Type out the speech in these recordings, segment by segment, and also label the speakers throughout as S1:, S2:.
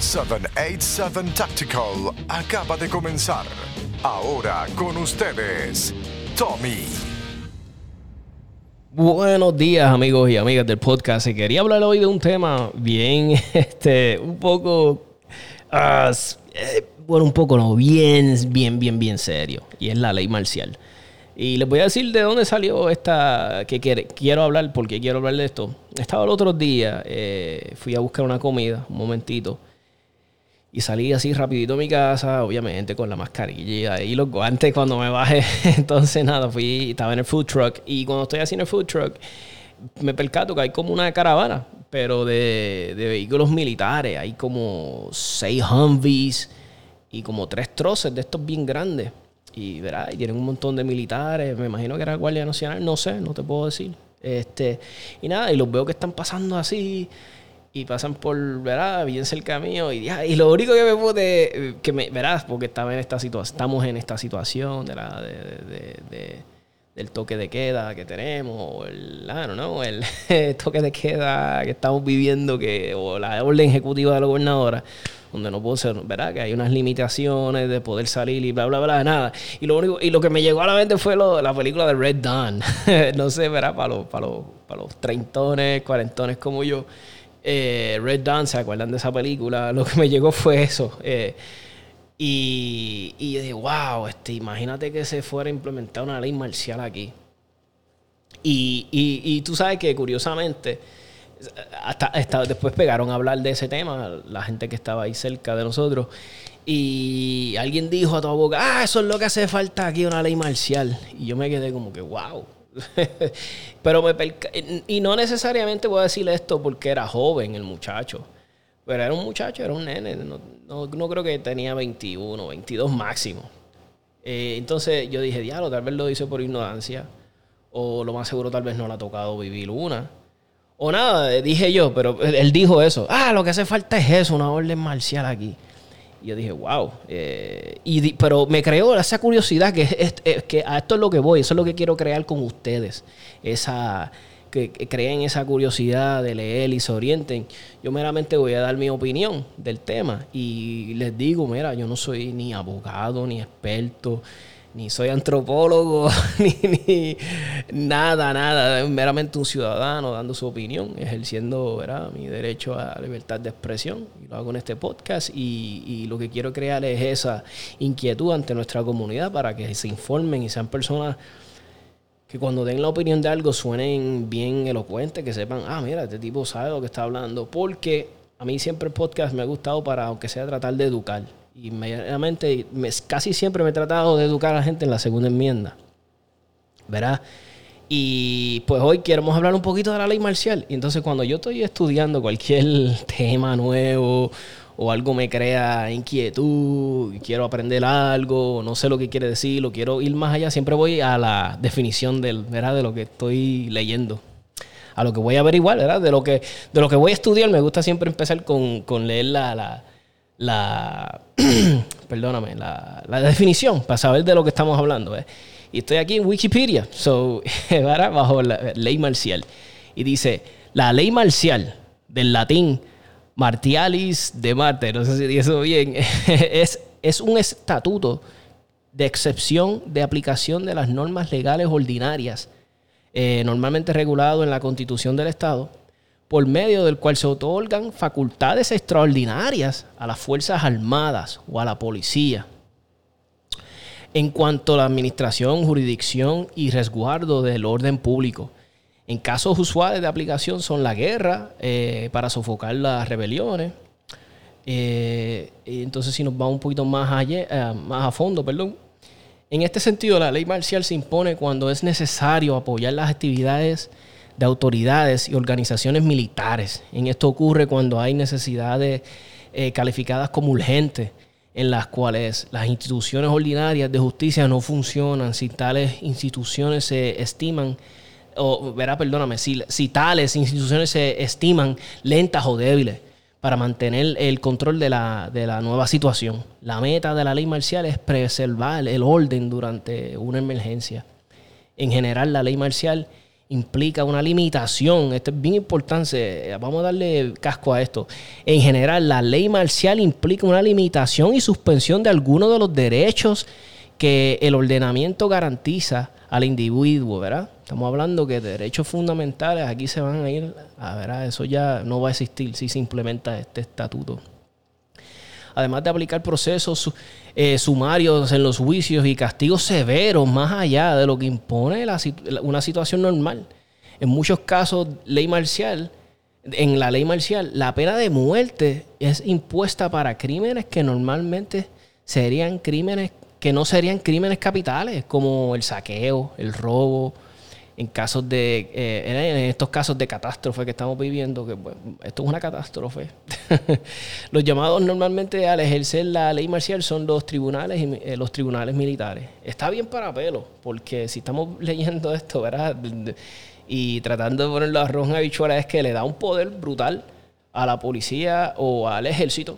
S1: 787 Tactical acaba de comenzar. Ahora con ustedes, Tommy.
S2: Buenos días amigos y amigas del podcast. Quería hablar hoy de un tema bien, este, un poco, ah, eh, bueno, un poco no, bien, bien, bien, bien serio. Y es la ley marcial. Y les voy a decir de dónde salió esta, que quiero hablar, porque quiero hablar de esto. Estaba el otro día, eh, fui a buscar una comida, un momentito. Y salí así rapidito a mi casa, obviamente con la mascarilla y los guantes cuando me bajé. Entonces nada, fui, estaba en el food truck. Y cuando estoy en el food truck, me percato que hay como una caravana, pero de, de vehículos militares. Hay como seis Humvees y como tres troces de estos bien grandes. Y verá, y tienen un montón de militares. Me imagino que era Guardia Nacional, no sé, no te puedo decir. Este, y nada, y los veo que están pasando así y pasan por, ¿verdad? Bien cerca mío. Y, y lo único que me pude, que me, verás, porque estaba en esta estamos en esta situación de la, de, del toque de queda que tenemos, o el, no, el toque de queda que estamos viviendo, que, o la orden ejecutiva de la gobernadora, donde no puedo ser, ¿verdad? Que hay unas limitaciones de poder salir y bla, bla, bla, nada. Y lo único, y lo que me llegó a la mente fue lo, la película de Red Dawn. no sé, ¿verdad? Para los, para los, para los treintones, cuarentones como yo eh, Red Dawn, ¿se acuerdan de esa película? Lo que me llegó fue eso. Eh, y, y yo dije, wow, este, imagínate que se fuera a implementar una ley marcial aquí. Y, y, tú sabes que curiosamente, hasta, después pegaron a hablar de ese tema, la gente que estaba ahí cerca de nosotros. Y alguien dijo a toda boca, ah, eso es lo que hace falta aquí, una ley marcial. Y yo me quedé como que, wow, pero me y no necesariamente voy a decirle esto porque era joven el muchacho. Pero era un muchacho, era un nene. No, creo que tenía 21, 22 máximo. Eh, entonces yo dije, diablo, tal vez lo hice por ignorancia. O lo más seguro tal vez no le ha tocado vivir una. O nada, dije yo, pero él dijo eso. Ah, lo que hace falta es eso, una orden marcial aquí. Y yo dije, wow. Eh, y pero me creó esa curiosidad que, es, que a esto es lo que voy, eso es lo que quiero crear con ustedes. Esa, que, creen esa curiosidad de leer y se orienten. Yo meramente voy a dar mi opinión del tema y les digo, mira, yo no soy ni abogado ni experto ni soy antropólogo, ni, nada, nada. meramente un ciudadano dando su opinión, ejerciendo ¿verdad? mi derecho a libertad de expresión. Lo hago en este podcast y, y, lo que quiero crear es esa inquietud ante nuestra comunidad para que se informen y sean personas que cuando den la opinión de algo suenen bien elocuentes, que sepan, ah, mira, este tipo sabe lo que está hablando. Porque a mí siempre el podcast me ha gustado para, aunque sea tratar de educar inmediatamente, casi siempre me he tratado de educar a la gente en la segunda enmienda. ¿Verdad? Y pues hoy queremos hablar un poquito de la ley marcial. Y entonces cuando yo estoy estudiando cualquier tema nuevo o algo me crea inquietud, quiero aprender algo, no sé lo que quiere decir, lo quiero ir más allá, siempre voy a la definición del, ¿verdad? de lo que estoy leyendo. A lo que voy a averiguar, ¿verdad? De lo que, de lo que voy a estudiar, me gusta siempre empezar con, con leer la la, perdóname, la, definición para saber de lo que estamos hablando. ¿eh? Y estoy aquí en Wikipedia, so, bajo la ley marcial. Y dice, la ley marcial del latín Martialis de Marte, no sé si dice eso bien, es, es un estatuto de excepción de aplicación de las normas legales ordinarias, eh, normalmente regulado en la Constitución del Estado, por medio del cual se otorgan facultades extraordinarias a las Fuerzas Armadas o a la policía. En cuanto a la administración, jurisdicción y resguardo del orden público. En casos usuales de aplicación son la guerra eh, para sofocar las rebeliones. Eh, entonces, si nos vamos un poquito más, allá, eh, más a fondo, perdón. En este sentido, la ley marcial se impone cuando es necesario apoyar las actividades de autoridades y organizaciones militares. En esto ocurre cuando hay necesidades eh, calificadas como urgentes, en las cuales las instituciones ordinarias de justicia no funcionan, si tales instituciones se estiman, o verá, perdóname, si, si tales instituciones se estiman lentas o débiles para mantener el control de la, de la nueva situación. La meta de la ley marcial es preservar el orden durante una emergencia. En general, la ley marcial implica una limitación. Esto es bien importante. Vamos a darle casco a esto. En general, la ley marcial implica una limitación y suspensión de algunos de los derechos que el ordenamiento garantiza al individuo, ¿verdad? Estamos hablando que derechos fundamentales aquí se van a ir, a ver, eso ya no va a existir si se implementa este estatuto. Además de aplicar procesos eh, sumarios en los juicios y castigos severos más allá de lo que impone una situación normal. En muchos casos, ley marcial, en la ley marcial, la pena de muerte es impuesta para crímenes que normalmente serían crímenes que no serían crímenes capitales, como el saqueo, el robo, en casos de, eh, en estos casos de catástrofe que estamos viviendo, que esto es una catástrofe. los llamados normalmente al ejercer la ley marcial son los tribunales eh, los tribunales militares. Está bien para pelo, porque si estamos leyendo esto, ¿verdad? Y tratando de ponerlo a roja bichuela es que le da un poder brutal a la policía o al ejército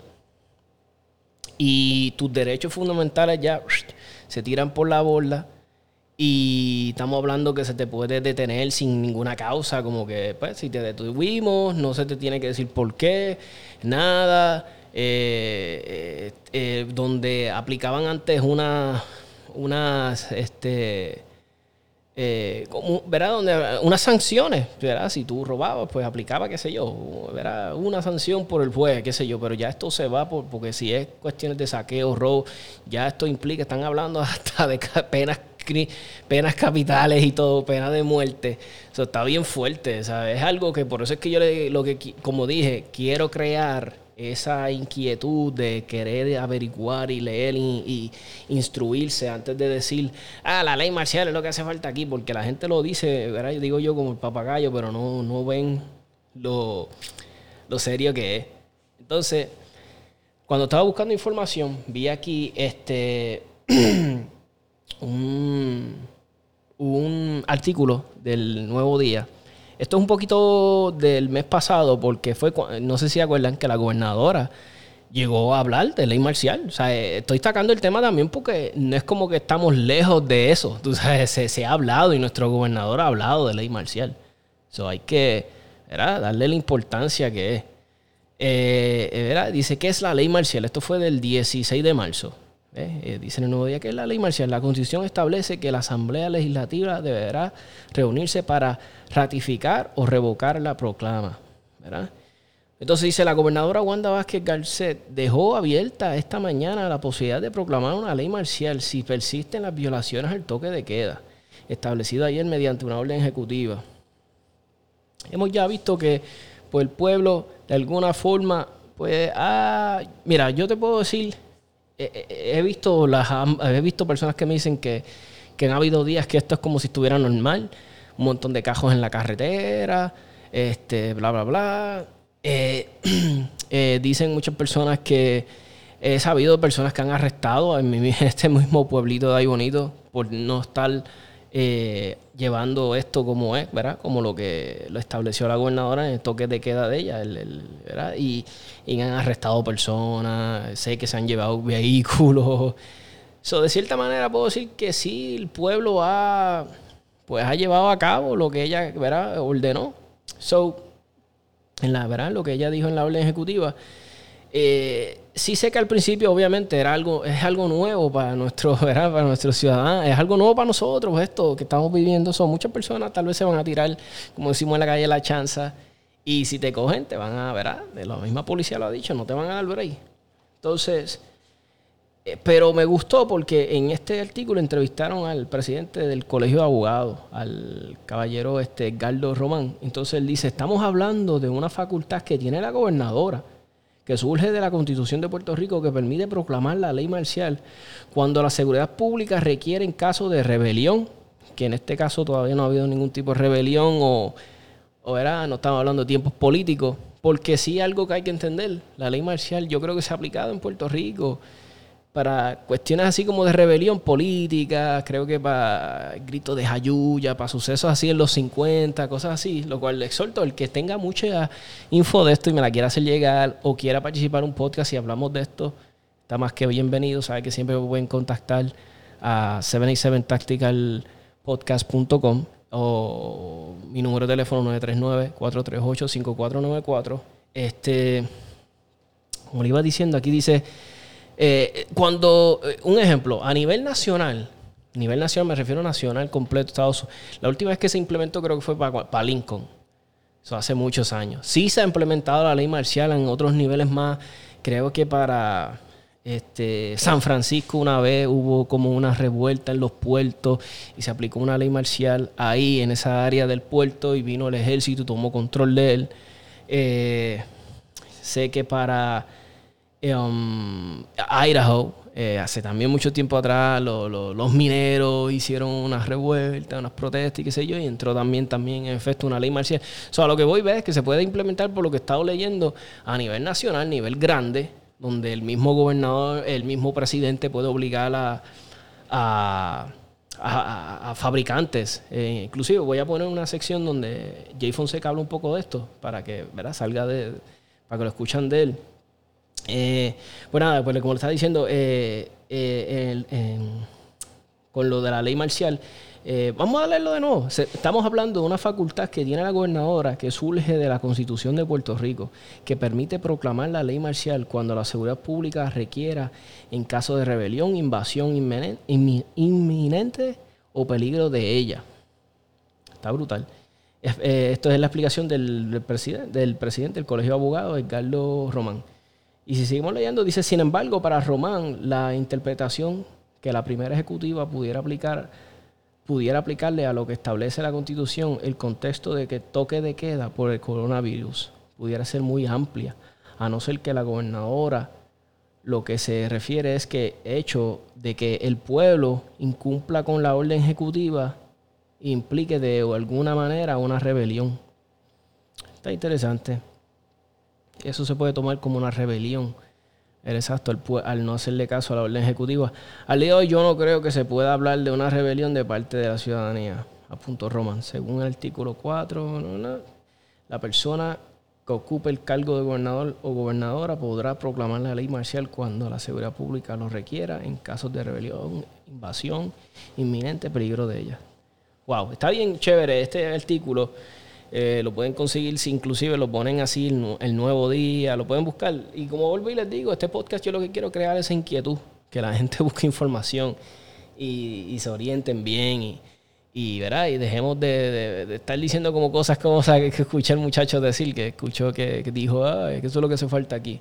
S2: y tus derechos fundamentales ya se tiran por la borda y estamos hablando que se te puede detener sin ninguna causa, como que pues si te detuvimos, no se te tiene que decir por qué, nada, eh, eh, eh, donde aplicaban antes una, unas, este, eh, como. Donde, unas sanciones, ¿verdad? Si tú robabas, pues aplicaba, qué sé yo, ¿verdad? Una sanción por el juez, qué sé yo, pero ya esto se va por, porque si es cuestiones de saqueo, robo, ya esto implica, están hablando hasta de penas penas capitales y todo, pena de muerte. Eso está bien fuerte. Es algo que por eso es que yo le, lo que, como dije, quiero crear esa inquietud de querer averiguar y leer y, instruirse antes de decir, ah, la ley marcial es lo que hace falta aquí, porque la gente lo dice, ¿verdad? Yo digo yo como el papagayo, pero no, no ven lo, lo serio que es. Entonces, cuando estaba buscando información, vi aquí este un, un artículo del Nuevo Día esto es un poquito del mes pasado porque fue, no sé si acuerdan que la gobernadora llegó a hablar de ley marcial. O sea, eh, estoy sacando el tema también porque no es como que estamos lejos de eso. Tú sabes, se, ha hablado y nuestro gobernador ha hablado de ley marcial. Eso hay que darle la importancia que es. Eh, dice, ¿qué es la ley marcial? Esto fue del 16 de marzo. Eh, dice en el nuevo día que es la ley marcial. La constitución establece que la Asamblea Legislativa deberá reunirse para ratificar o revocar la proclama. Entonces dice, la gobernadora Wanda Vázquez Garcet dejó abierta esta mañana la posibilidad de proclamar una ley marcial si persisten las violaciones al toque de queda, establecido ayer mediante una orden ejecutiva. Hemos ya visto que pues, el pueblo de alguna forma, pues, ah, mira, yo te puedo decir he visto las he visto personas que me dicen que, que han habido días que esto es como si estuviera normal, un montón de cajos en la carretera, este, bla, bla, bla. Eh, eh, dicen muchas personas que he sabido personas que han arrestado en, este mismo pueblito de ahí bonito por no estar eh, llevando esto como es, ¿verdad? Como lo que lo estableció la gobernadora en el toque de queda de ella, ¿verdad? Y, han arrestado personas, sé que se han llevado vehículos. So, de cierta manera puedo decir que sí, el pueblo ha, pues, ha llevado a cabo lo que ella ¿verdad? ordenó. So, en la, ¿verdad? Lo que ella dijo en la orden ejecutiva. Eh, sí sé que al principio obviamente era algo, es algo nuevo para nuestros, para nuestros ciudadanos, es algo nuevo para nosotros esto que estamos viviendo. Son muchas personas tal vez se van a tirar, como decimos en la calle, la chanza. Y si te cogen, te van a, ¿verdad? La misma policía lo ha dicho, no te van a dar break. Entonces, eh, pero me gustó porque en este artículo entrevistaron al presidente del Colegio de Abogados, al caballero este Galdo Román. Entonces él dice, estamos hablando de una facultad que tiene la gobernadora que surge de la Constitución de Puerto Rico que permite proclamar la ley marcial cuando la seguridad pública requiere en caso de rebelión, que en este caso todavía no ha habido ningún tipo de rebelión o, o no estamos hablando de tiempos políticos, porque sí algo que hay que entender, la ley marcial yo creo que se ha aplicado en Puerto Rico para cuestiones así como de rebelión política, creo que para gritos de jayuya, para sucesos así en los 50, cosas así, lo cual le exhorto el que tenga mucha info de esto y me la quiera hacer llegar o quiera participar en un podcast y hablamos de esto, está más que bienvenido, sabe que siempre pueden contactar a 77tacticalpodcast.com o mi número de teléfono 939-438-5494. Este, como le iba diciendo, aquí dice, eh, cuando, eh, un ejemplo, a nivel nacional, nivel nacional me refiero a nacional completo, Estados Unidos, la última vez que se implementó creo que fue para, Lincoln, eso hace muchos años. Sí se ha implementado la ley marcial en otros niveles más, creo que para este, San Francisco una vez hubo como una revuelta en los puertos y se aplicó una ley marcial ahí en esa área del puerto y vino el ejército y tomó control de él. Eh, sé que para um, Idaho, eh, hace también mucho tiempo atrás, los mineros hicieron unas revueltas, unas protestas y qué sé yo, y entró también, también en efecto una ley marcial. O sea, lo que voy a ver es que se puede implementar por lo que he estado leyendo a nivel nacional, a nivel grande, donde el mismo gobernador, el mismo presidente puede obligar a, a, fabricantes. Eh, inclusive voy a poner una sección donde Jay Fonseca habla un poco de esto para que ¿verdad? salga de, para que lo escuchan de él. Eh, pues nada, pues como le estaba diciendo, eh, eh, con lo de la ley marcial, eh, vamos a leerlo de nuevo. estamos hablando de una facultad que tiene la gobernadora que surge de la Constitución de Puerto Rico, que permite proclamar la ley marcial cuando la seguridad pública requiera en caso de rebelión, invasión inminente, o peligro de ella. Está brutal. Esto es la explicación del, presidente, del presidente del Colegio de Abogados, Edgardo Román. Y si seguimos leyendo, dice, sin embargo, para Román, la interpretación que la primera ejecutiva pudiera aplicar pudiera aplicarle a lo que establece la Constitución el contexto de que toque de queda por el coronavirus pudiera ser muy amplia, a no ser que la gobernadora lo que se refiere es que hecho de que el pueblo incumpla con la orden ejecutiva implique de alguna manera una rebelión. Está interesante. Eso se puede tomar como una rebelión exacto, al, no hacerle caso a la orden ejecutiva. Al día de hoy yo no creo que se pueda hablar de una rebelión de parte de la ciudadanía. A punto Roman. Según el artículo 4, la persona que ocupe el cargo de gobernador o gobernadora podrá proclamar la ley marcial cuando la seguridad pública lo requiera en casos de rebelión, invasión, inminente peligro de ella. Wow, está bien chévere este artículo. Eh, lo pueden conseguir, si inclusive lo ponen así el, nuevo día, lo pueden buscar. Y como vuelvo y les digo, este podcast yo lo que quiero crear es inquietud, que la gente busque información y, se orienten bien y, y, y dejemos de, estar diciendo como cosas como que, escuché el muchacho decir, que escuchó que, dijo, que eso es lo que hace falta aquí.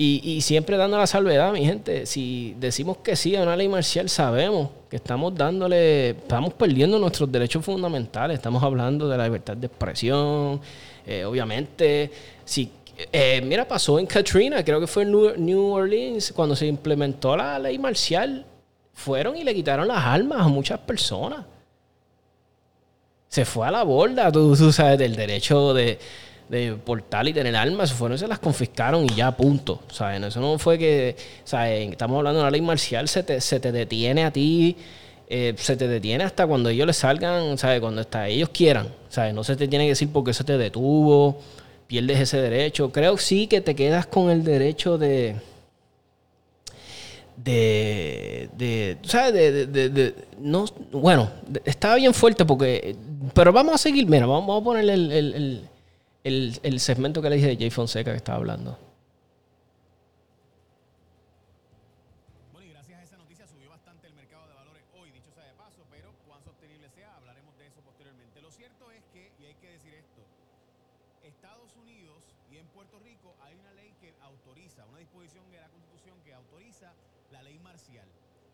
S2: Y, siempre dando la salvedad, mi gente, si decimos que sí a una ley marcial, sabemos que estamos dándole, estamos perdiendo nuestros derechos fundamentales. Estamos hablando de la libertad de expresión, eh, obviamente. Si, eh, mira, pasó en Katrina, creo que fue en New Orleans, cuando se implementó la ley marcial, fueron y le quitaron las armas a muchas personas. Se fue a la borda, tú sabes, del derecho de de portal y tener armas, fueron se las confiscaron y ya, punto. ¿Saben? Eso no fue que, ¿saben? Estamos hablando de una ley marcial, se te, se te detiene a ti, eh, se te detiene hasta cuando ellos le salgan, ¿sabes? Cuando hasta ellos quieran, ¿sabes? No se te tiene que decir por qué se te detuvo, pierdes ese derecho. Creo sí que te quedas con el derecho de... De, de, ¿sabes? De, de, de, no, bueno, estaba bien fuerte porque, pero vamos a seguir, mira, vamos, a ponerle el segmento que le dije de Jay Fonseca que estaba hablando.
S3: Bueno, y gracias a esa noticia subió bastante el mercado de valores hoy, dicho sea de paso, pero cuán sostenible sea, hablaremos de eso posteriormente. Lo cierto es que, y hay que decir esto, Estados Unidos y en Puerto Rico hay una ley que autoriza, una disposición de la Constitución que autoriza la ley marcial.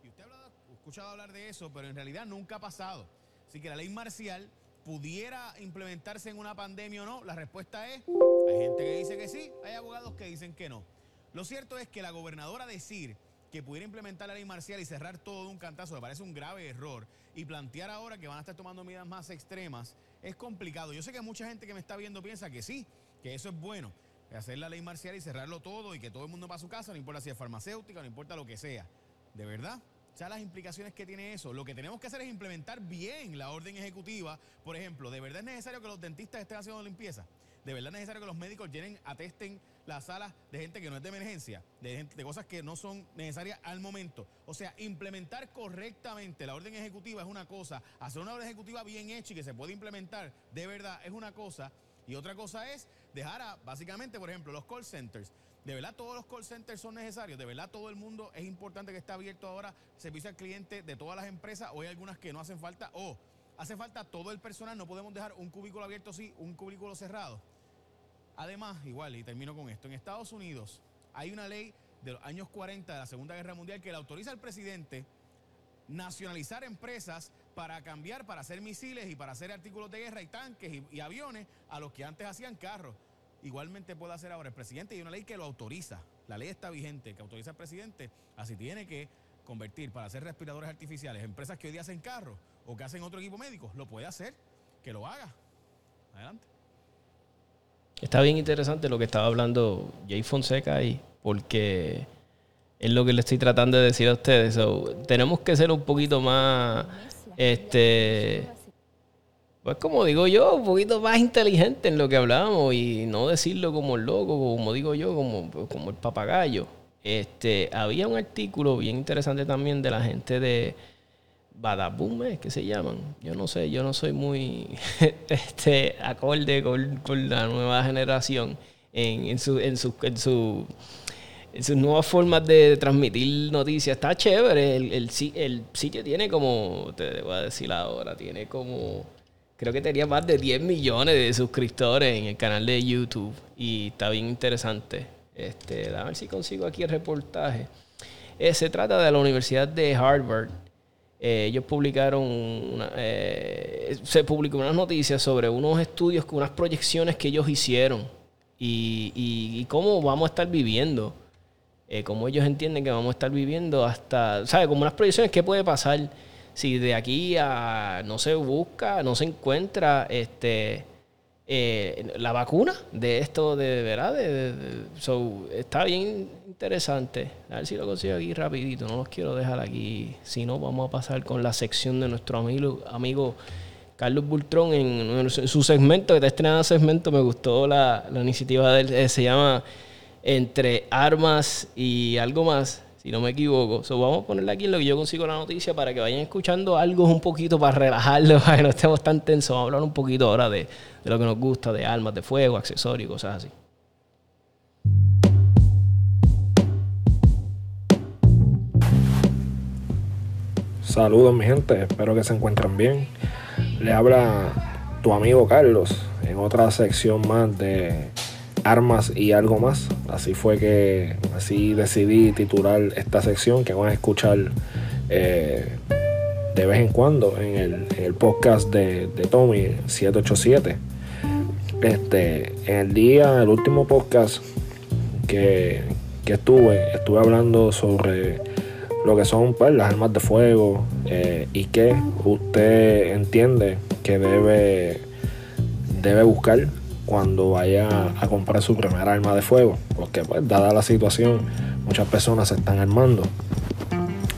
S3: Y usted ha escuchado hablar de eso, pero en realidad nunca ha pasado. Así que la ley marcial pudiera implementarse en una pandemia o no? La respuesta es, hay gente que dice que sí, hay abogados que dicen que no. Lo cierto es que la gobernadora decir que pudiera implementar la ley marcial y cerrar todo de un cantazo me parece un grave error. Y plantear ahora que van a estar tomando medidas más extremas es complicado. Yo sé que mucha gente que me está viendo piensa que sí, que eso es bueno. Hacer la ley marcial y cerrarlo todo y que todo el mundo va a su casa, no importa si es farmacéutica, no importa lo que sea. ¿De verdad? Sea, las implicaciones que tiene eso. Lo que tenemos que hacer es implementar bien la orden ejecutiva. Por ejemplo, ¿de verdad es necesario que los dentistas estén haciendo limpieza? ¿De verdad es necesario que los médicos llenen, atesten las salas de gente que no es de emergencia? De, de cosas que no son necesarias al momento. O sea, implementar correctamente la orden ejecutiva es una cosa. Hacer una orden ejecutiva bien hecha y que se puede implementar de verdad es una cosa. Y otra cosa es dejar a, básicamente, por ejemplo, los call centers. ¿De verdad todos los call centers son necesarios? ¿De verdad todo el mundo es importante que esté abierto ahora servicio al cliente de todas las empresas? ¿O hay algunas que no hacen falta? ¿O hace falta todo el personal? ¿No podemos dejar un cubículo abierto sí, un cubículo cerrado? Además, igual, y termino con esto, en Estados Unidos hay una ley de los años 40 de la Segunda Guerra Mundial que le autoriza al presidente nacionalizar empresas para cambiar, para hacer misiles y para hacer artículos de guerra y tanques y, y aviones a los que antes hacían carros. Igualmente puede hacer ahora el presidente y una ley que lo autoriza. La ley está vigente, que autoriza al presidente, así tiene que convertir para hacer respiradores artificiales empresas que hoy día hacen carros o que hacen otro equipo médico. Lo puede hacer, que lo haga. Adelante.
S2: Está bien interesante lo que estaba hablando Jay Fonseca ahí, porque es lo que le estoy tratando de decir a ustedes. Tenemos que ser un poquito más, este, pues como digo yo, un poquito más inteligente en lo que hablamos y no decirlo como el loco, como digo yo, como, como el papagayo. Este, había un artículo bien interesante también de la gente de Badaboom, ¿es que se llaman? Yo no sé, yo no soy muy este, acorde con, con la nueva generación en, en, su, en, su, en, su, en sus nuevas formas de transmitir noticias. Está chévere, el, el, el sitio tiene como, te voy a decir ahora, tiene como, creo que tenía más de 10 millones de suscriptores en el canal de YouTube y está bien interesante. Este, a ver si consigo aquí el reportaje. Eh, se trata de la Universidad de Harvard. Eh, ellos publicaron, eh, se publicó unas noticias sobre unos estudios, unas proyecciones que ellos hicieron y, y- y cómo vamos a estar viviendo, eh, cómo ellos entienden que vamos a estar viviendo hasta, ¿sabes? Como unas proyecciones, ¿qué puede pasar si de aquí a no se busca, no se encuentra este, eh, la vacuna de esto de, verdad? De, so, está bien interesante. A ver si lo consigo aquí rapidito. No los quiero dejar aquí. Si no, vamos a pasar con la sección de nuestro amigo, amigo Carlos Bultrón en, su segmento, que está estrenando segmento. Me gustó la, la iniciativa de él. eh, se llama Entre Armas y algo más. Si no me equivoco. So, vamos a ponerle aquí en lo que yo consigo la noticia para que vayan escuchando algo un poquito para relajarlo, para que no estemos tan tensos. Vamos a hablar un poquito ahora de, de lo que nos gusta, de armas de fuego, accesorios y cosas así.
S4: Saludos mi gente, espero que se encuentren bien. Le habla tu amigo Carlos en otra sección más de armas y algo más. Así fue que así decidí titular esta sección que van a escuchar eh, de vez en cuando en el, el podcast de, de Tommy 787. Este, en el día, el último podcast que, que estuve, estuve hablando sobre lo que son pues, las armas de fuego eh, y que usted entiende que debe, debe buscar cuando vaya a comprar su primera arma de fuego. Porque pues, dada la situación, muchas personas se están armando.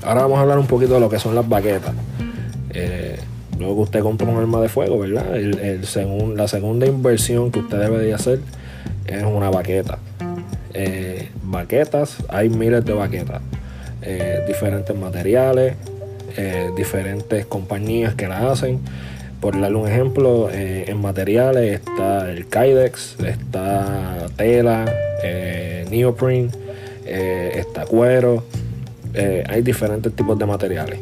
S4: Ahora vamos a hablar un poquito de lo que son las baquetas. Eh, luego que usted compra un arma de fuego, ¿verdad? El, el la segunda inversión que usted debe de hacer es una baqueta. Eh, baquetas, hay miles de baquetas. Eh, diferentes materiales, eh, diferentes compañías que la hacen. Por darle un ejemplo, eh, en materiales está el Kydex, está tela, eh, neoprene, eh, está cuero. Eh, hay diferentes tipos de materiales.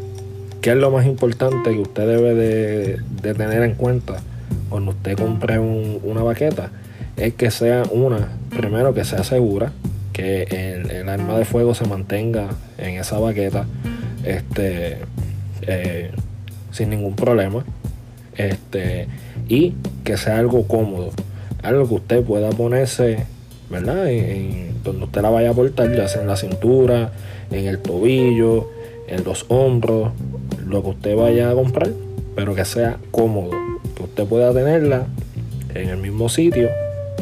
S4: ¿Qué es lo más importante que usted debe de, tener en cuenta cuando usted compre un- una baqueta? Es que sea una, primero que sea segura, que el, el arma de fuego se mantenga en esa baqueta este, sin ningún problema. Este, y que sea algo cómodo, algo que usted pueda ponerse, ¿verdad? En, donde usted la vaya a portar, ya sea en la cintura, en el tobillo, en los hombros, lo que usted vaya a comprar, pero que sea cómodo, que usted pueda tenerla en el mismo sitio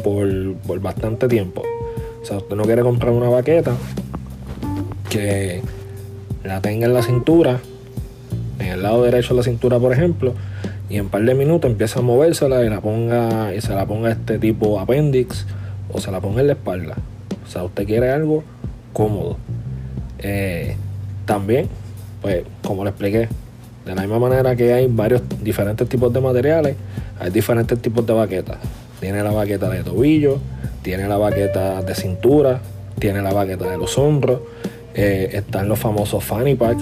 S4: por, por bastante tiempo. O sea, usted no quiere comprar una baqueta que la tenga en la cintura, en el lado derecho de la cintura, por ejemplo, y en un par de minutos empieza a movérsela y, la ponga, y se la ponga este tipo appendix o se la ponga en la espalda. O sea, usted quiere algo cómodo. Eh, también, pues, como le expliqué, de la misma manera que hay varios diferentes tipos de materiales, hay diferentes tipos de baquetas. Tiene la baqueta de tobillo, tiene la baqueta de cintura, tiene la baqueta de los hombros, eh, están los famosos fanny pack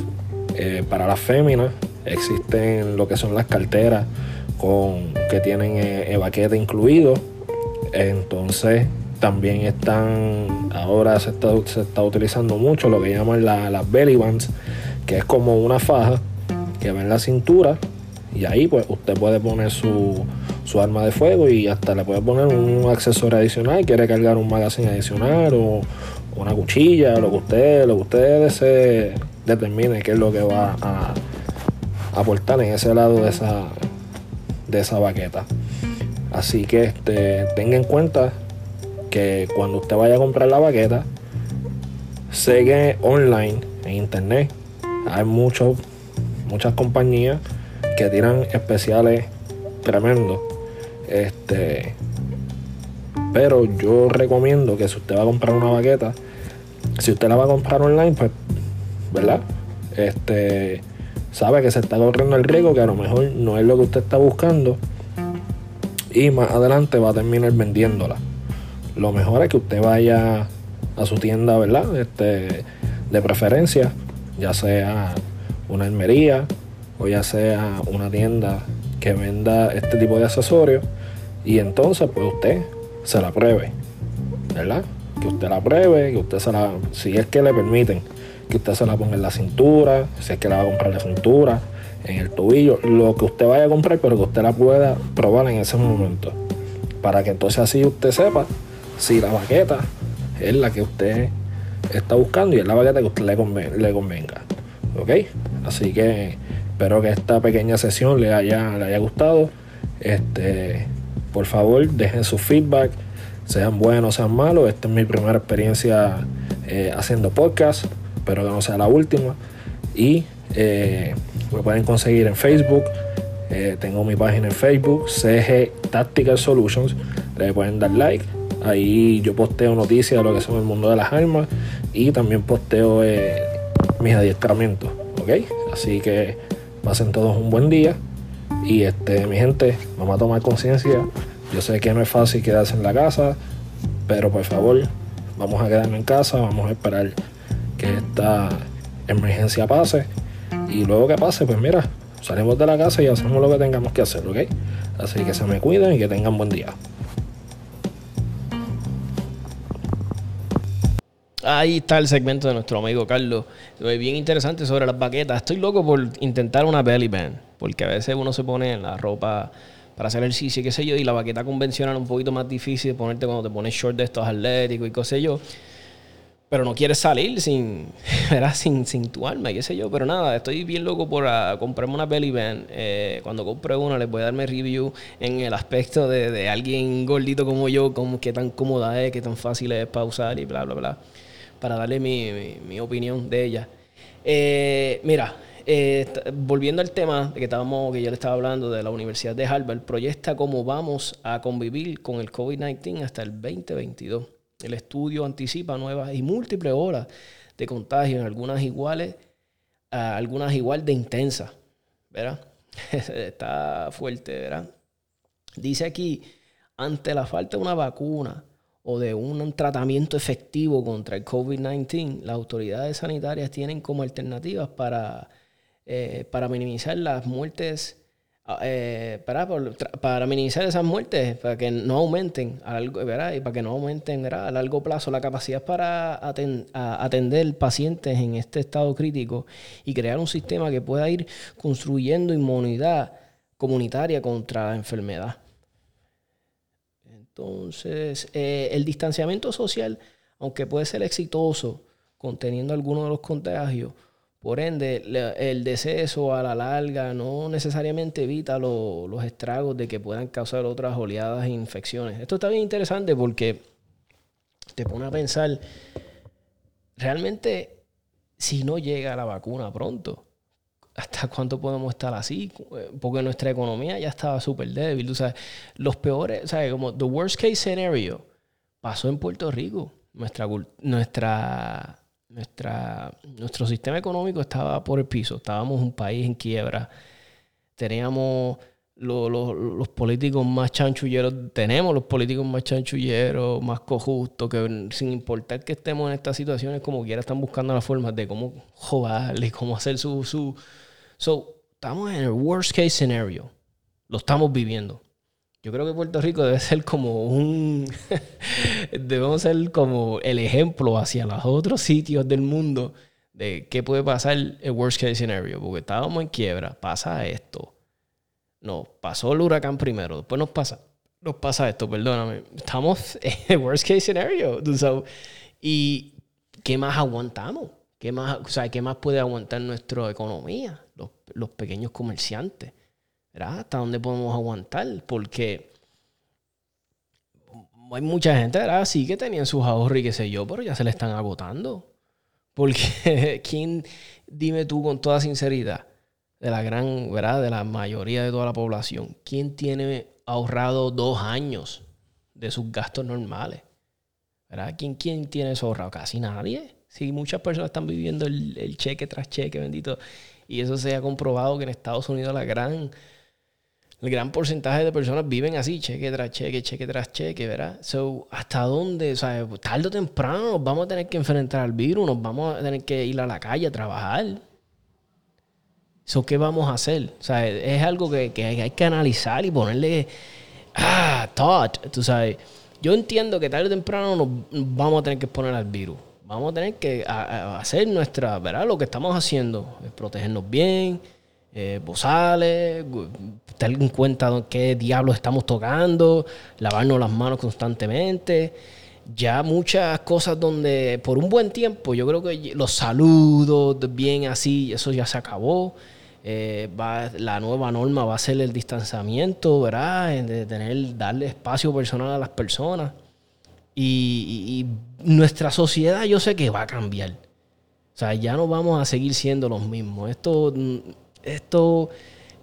S4: eh, para las féminas, existen lo que son las carteras con, que tienen eh, baqueta incluido. Entonces también están, ahora se está, se está utilizando mucho lo que llaman las belly bands, que es como una faja que va en la cintura y ahí pues usted puede poner su, su arma de fuego y hasta le puede poner un accesorio adicional, quiere cargar un magazine adicional o una cuchilla, lo que usted, lo que usted desee, determine qué es lo que va a aportar en ese lado de esa, de esa baqueta. Así que este, tenga en cuenta que cuando usted vaya a comprar la baqueta, sigue online en internet. Hay muchos muchas compañías que tiran especiales tremendos. Este, pero yo recomiendo que si usted va a comprar una baqueta, si usted la va a comprar online, pues, ¿verdad? Este, sabe que se está corriendo el riesgo, que a lo mejor no es lo que usted está buscando. Y más adelante va a terminar vendiéndola. Lo mejor es que usted vaya a su tienda, ¿verdad? Este, de preferencia, ya sea una hermería o ya sea una tienda que venda este tipo de accesorios y entonces pues usted se la pruebe, ¿verdad? Que usted la pruebe, que usted se la, si es que le permiten, que usted se la ponga en la cintura, si es que la va a comprar la cintura, en el tobillo, lo que usted vaya a comprar, pero que usted la pueda probar en ese momento. Para que entonces así usted sepa si la baqueta es la que usted está buscando y es la baqueta que usted le, le convenga. ¿Ok? Así que espero que esta pequeña sesión le haya, le haya gustado. Este, por favor, dejen su feedback, sean buenos, sean malos. Esta es mi primera experiencia eh, haciendo podcast, espero que no sea la última. Y eh, me pueden conseguir en Facebook. Eh, tengo mi página en Facebook, CG Tactical Solutions. Le pueden dar like. Ahí yo posteo noticias de lo que son el mundo de las armas y también posteo mis adiestramientos. Así que pasen todos un buen día. Y este, mi gente, vamos a tomar conciencia. Yo sé que no es fácil quedarse en la casa, pero por favor, vamos a quedarnos en casa, vamos a esperar que esta emergencia pase. Y luego que pase, pues mira, salimos de la casa y hacemos lo que tengamos que hacer, ¿ok? Así que se me cuiden y que tengan buen día.
S2: Ahí está el segmento de nuestro amigo Carlos. Bien interesante sobre las baquetas. Estoy loco por intentar una belly band. Porque a veces uno se pone en la ropa para hacer ejercicio y qué sé yo. Y la baqueta convencional es un poquito más difícil de ponerte cuando te pones short de estos atléticos y qué sé yo. Pero no quieres salir sin, sin, sin tu alma qué sé yo. Pero nada, estoy bien loco por uh, comprarme una belly band. Eh, cuando compre una les voy a darme review en el aspecto de, de alguien gordito como yo, como qué tan cómoda es, qué tan fácil es para usar y bla, bla, bla para darle mi, opinión de ella. Eh, mira, eh, volviendo al tema de que, estábamos, que yo le estaba hablando de la Universidad de Harvard, proyecta cómo vamos a convivir con el COVID-19 hasta el 2022. El estudio anticipa nuevas y múltiples horas de contagio, algunas iguales, algunas igual de intensas, ¿verdad? Está fuerte, ¿verdad? Dice aquí, ante la falta de una vacuna, o de un tratamiento efectivo contra el COVID-19, las autoridades sanitarias tienen como alternativas para, eh, para minimizar las muertes, eh, para, para, minimizar esas muertes, para que no aumenten a largo. Y para que no aumenten a largo plazo la capacidad para atender pacientes en este estado crítico y crear un sistema que pueda ir construyendo inmunidad comunitaria contra la enfermedad. Entonces, eh, el distanciamiento social, aunque puede ser exitoso conteniendo algunos de los contagios, por ende, el deceso a la larga no necesariamente evita los estragos de que puedan causar otras oleadas e infecciones. Esto está bien interesante porque te pone a pensar, realmente, si no llega la vacuna pronto, ¿hasta cuánto podemos estar así? Porque nuestra economía ya estaba súper débil. O sea, los peores, o sea, como the worst case scenario pasó en Puerto Rico. Nuestra, nuestra, nuestra, nuestro sistema económico estaba por el piso. Estábamos un país en quiebra. Teníamos los políticos más chanchulleros, tenemos los políticos más chanchulleros, más cojustos, que sin importar que estemos en estas situaciones, como quiera, están buscando las formas de cómo joderle, cómo hacer su, su... So, estamos en el worst case scenario. Lo estamos viviendo. Yo creo que Puerto Rico debe ser como un... debemos ser como el ejemplo hacia los otros sitios del mundo de qué puede pasar el worst case scenario. Porque estábamos en quiebra, pasa esto no, pasó el huracán primero, después nos pasa, nos pasa esto, perdóname. Estamos en el worst case scenario. y ¿qué más aguantamos? ¿Qué más, o sea, ¿qué más puede aguantar nuestra economía? Los, pequeños comerciantes. ¿Verdad? ¿Hasta dónde podemos aguantar? Porque hay mucha gente, ¿verdad? Que tenían sus ahorros y qué sé yo, pero ya se le están agotando. Porque, ¿quién, dime tú con toda sinceridad, de la gran, ¿verdad? De la mayoría de toda la población. ¿Quién tiene ahorrado dos años de sus gastos normales? ¿Verdad? ¿Quién, quién tiene eso ahorrado? Casi nadie. Sí, muchas personas están viviendo el, cheque tras cheque, bendito. Y eso se ha comprobado que en Estados Unidos la gran, el gran porcentaje de personas viven así, cheque tras cheque, cheque tras cheque, ¿verdad? So, ¿hasta dónde? O sea, tarde o temprano nos vamos a tener que enfrentar al virus, nos vamos a tener que ir a la calle a trabajar. ¿qué vamos a hacer? O sea, es algo que, hay que analizar y ponerle, ah, thought, tú sabes. Yo entiendo que tarde o temprano nos vamos a tener que exponer al virus. Vamos a tener que hacer nuestra, ¿verdad? Lo que estamos haciendo, es protegernos bien, eh, bozales, tener en cuenta qué diablos estamos tocando, lavarnos las manos constantemente. Ya muchas cosas donde por un buen tiempo yo creo que los saludos, bien así, eso ya se acabó. Eh, va, la nueva norma va a ser el distanciamiento, ¿verdad? De tener, darle espacio personal a las personas. Y, nuestra sociedad yo sé que va a cambiar. O sea, ya no vamos a seguir siendo los mismos. Esto, esto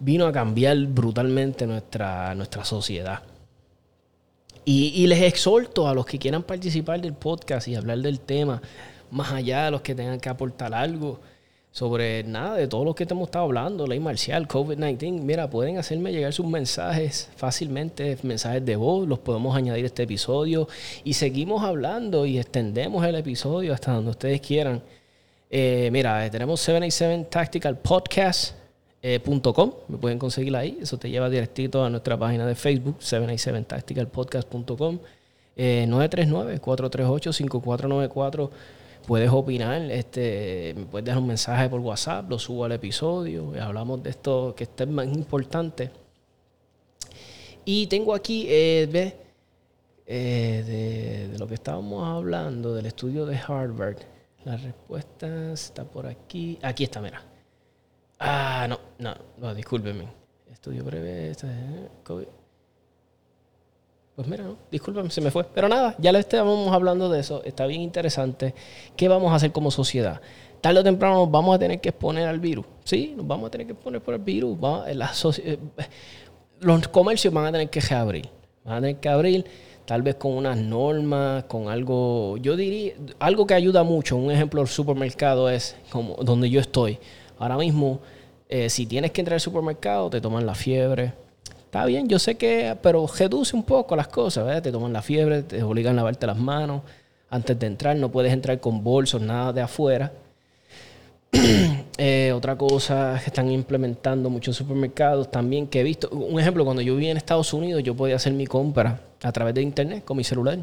S2: vino a cambiar brutalmente nuestra, nuestra sociedad. Y, les exhorto a los que quieran participar del podcast y hablar del tema, más allá de los que tengan que aportar algo sobre nada de todo lo que te hemos estado hablando, ley marcial, COVID-19. Mira, pueden hacerme llegar sus mensajes fácilmente, mensajes de voz, los podemos añadir a este episodio y seguimos hablando y extendemos el episodio hasta donde ustedes quieran. Eh, mira, tenemos 787 Tactical Podcast. Eh, me pueden conseguir ahí, eso te lleva directito a nuestra página de Facebook, 787 tacticalpodcast.com, eh, 939-438-5494 puedes opinar, este, me puedes dejar un mensaje por WhatsApp, lo subo al episodio, hablamos de esto que es más importante. Y tengo aquí, eh, eh, de, lo que estábamos hablando, del estudio de Harvard. La respuesta está por aquí. Aquí está, mira. Ah, no, no, no, discúlpenme. Estudio breve. Este, COVID. Pues mira, no, se me fue. Pero nada, ya le estábamos hablando de eso. Está bien interesante. ¿Qué vamos a hacer como sociedad? Tarde o temprano nos vamos a tener que exponer al virus. Sí, nos vamos a tener que exponer por el virus. Eh, los comercios van a tener que reabrir. Van a tener que abrir tal vez con unas normas, con algo, yo diría, algo que ayuda mucho. Un ejemplo del supermercado es como donde yo estoy. Ahora mismo, eh, si tienes que entrar al supermercado, te toman la fiebre, Está bien, yo sé que, pero reduce un poco las cosas, ¿verdad? Te toman la fiebre, te obligan a lavarte las manos antes de entrar, no puedes entrar con bolsos, nada de afuera. Eh, otra cosa que están implementando muchos supermercados también que he visto, un ejemplo, cuando yo vivía en Estados Unidos, yo podía hacer mi compra a través de internet con mi celular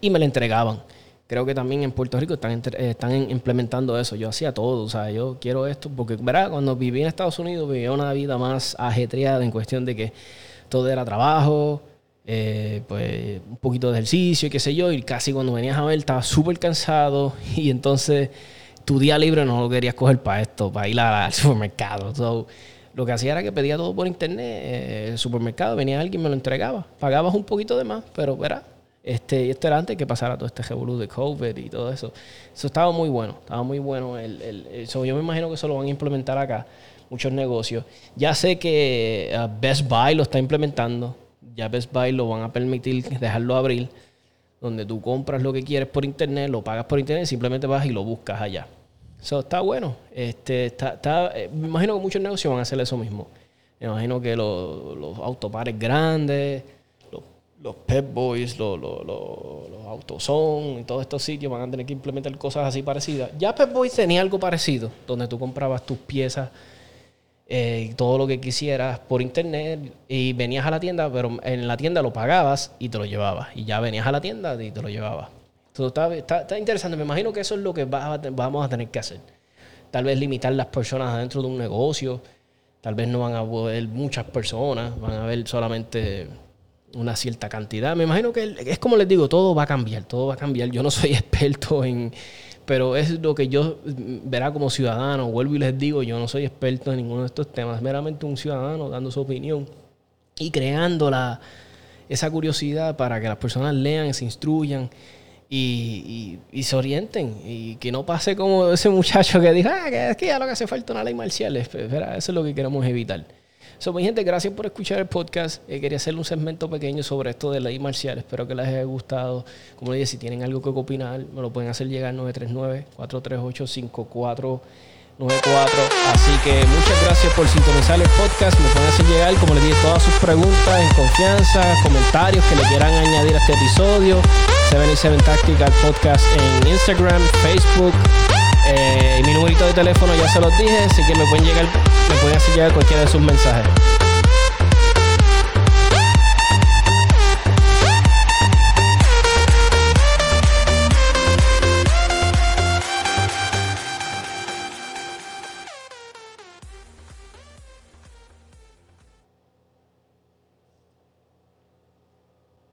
S2: y me la entregaban. Creo que también en Puerto Rico están, implementando eso. Yo hacía todo, o sea, yo quiero esto, porque, ¿verdad? Cuando viví en Estados Unidos vivía una vida más ajetreada en cuestión de que todo era trabajo, eh, pues un poquito de ejercicio y qué sé yo, y casi cuando venías a ver estaba súper cansado y entonces tu día libre no lo querías coger para esto, para ir al supermercado. lo que hacía era que pedía todo por internet, eh, el supermercado, venía alguien, me lo entregaba, pagabas un poquito de más, pero, ¿verdad? Este, y esto era antes que pasara todo este revolú de COVID y todo eso. Eso estaba muy bueno, estaba muy bueno. El, el, eso yo me imagino que eso lo van a implementar acá, muchos negocios. Ya sé que uh, Best Buy lo está implementando. Ya Best Buy lo van a permitir dejarlo abrir, donde tú compras lo que quieres por internet, lo pagas por internet, simplemente vas y lo buscas allá. Eso está bueno. Este, está, está, eh, me imagino que muchos negocios van a hacer eso mismo. Me imagino que los, los autopares grandes, los, Pep Boys, los, los, los, los Autozone y todos estos sitios van a tener que implementar cosas así parecidas. Ya Pep Boys tenía algo parecido, donde tú comprabas tus piezas eh, todo lo que quisieras por internet y venías a la tienda, pero en la tienda lo pagabas y te lo llevabas. Y ya venías a la tienda y te lo llevabas. Entonces está, está, interesante. Me imagino que eso es lo que vamos a tener que hacer. Tal vez limitar las personas adentro de un negocio. Tal vez no van a poder muchas personas, van a haber solamente una cierta cantidad. Me imagino que es como les digo, todo va a cambiar, todo va a cambiar. Yo no soy experto en, pero es lo que yo mm, verá como ciudadano. Vuelvo y les digo, yo no soy experto en ninguno de estos temas, meramente un ciudadano dando su opinión y creando la, esa curiosidad para que las personas lean, se instruyan y, se orienten. Y que no pase como ese muchacho que dijo, ah, que es que ya lo que hace falta una ley marcial. Espera, Eso es lo que queremos evitar. So, mi gente, gracias por escuchar el podcast. Eh, quería hacerle un segmento pequeño sobre esto de ley marcial. Espero que les haya gustado. Como les dije, si tienen algo que opinar, me lo pueden hacer llegar 939-438-5494. Así que muchas gracias por sintonizar el podcast. Me pueden hacer llegar, como les dije, todas sus preguntas en confianza, comentarios que le quieran añadir a este episodio. 77 Tactical Podcast en Instagram, Facebook. Eh, y mi numerito de teléfono ya se los dije, así que me pueden llegar, pueden hacer llegar cualquiera de sus mensajes.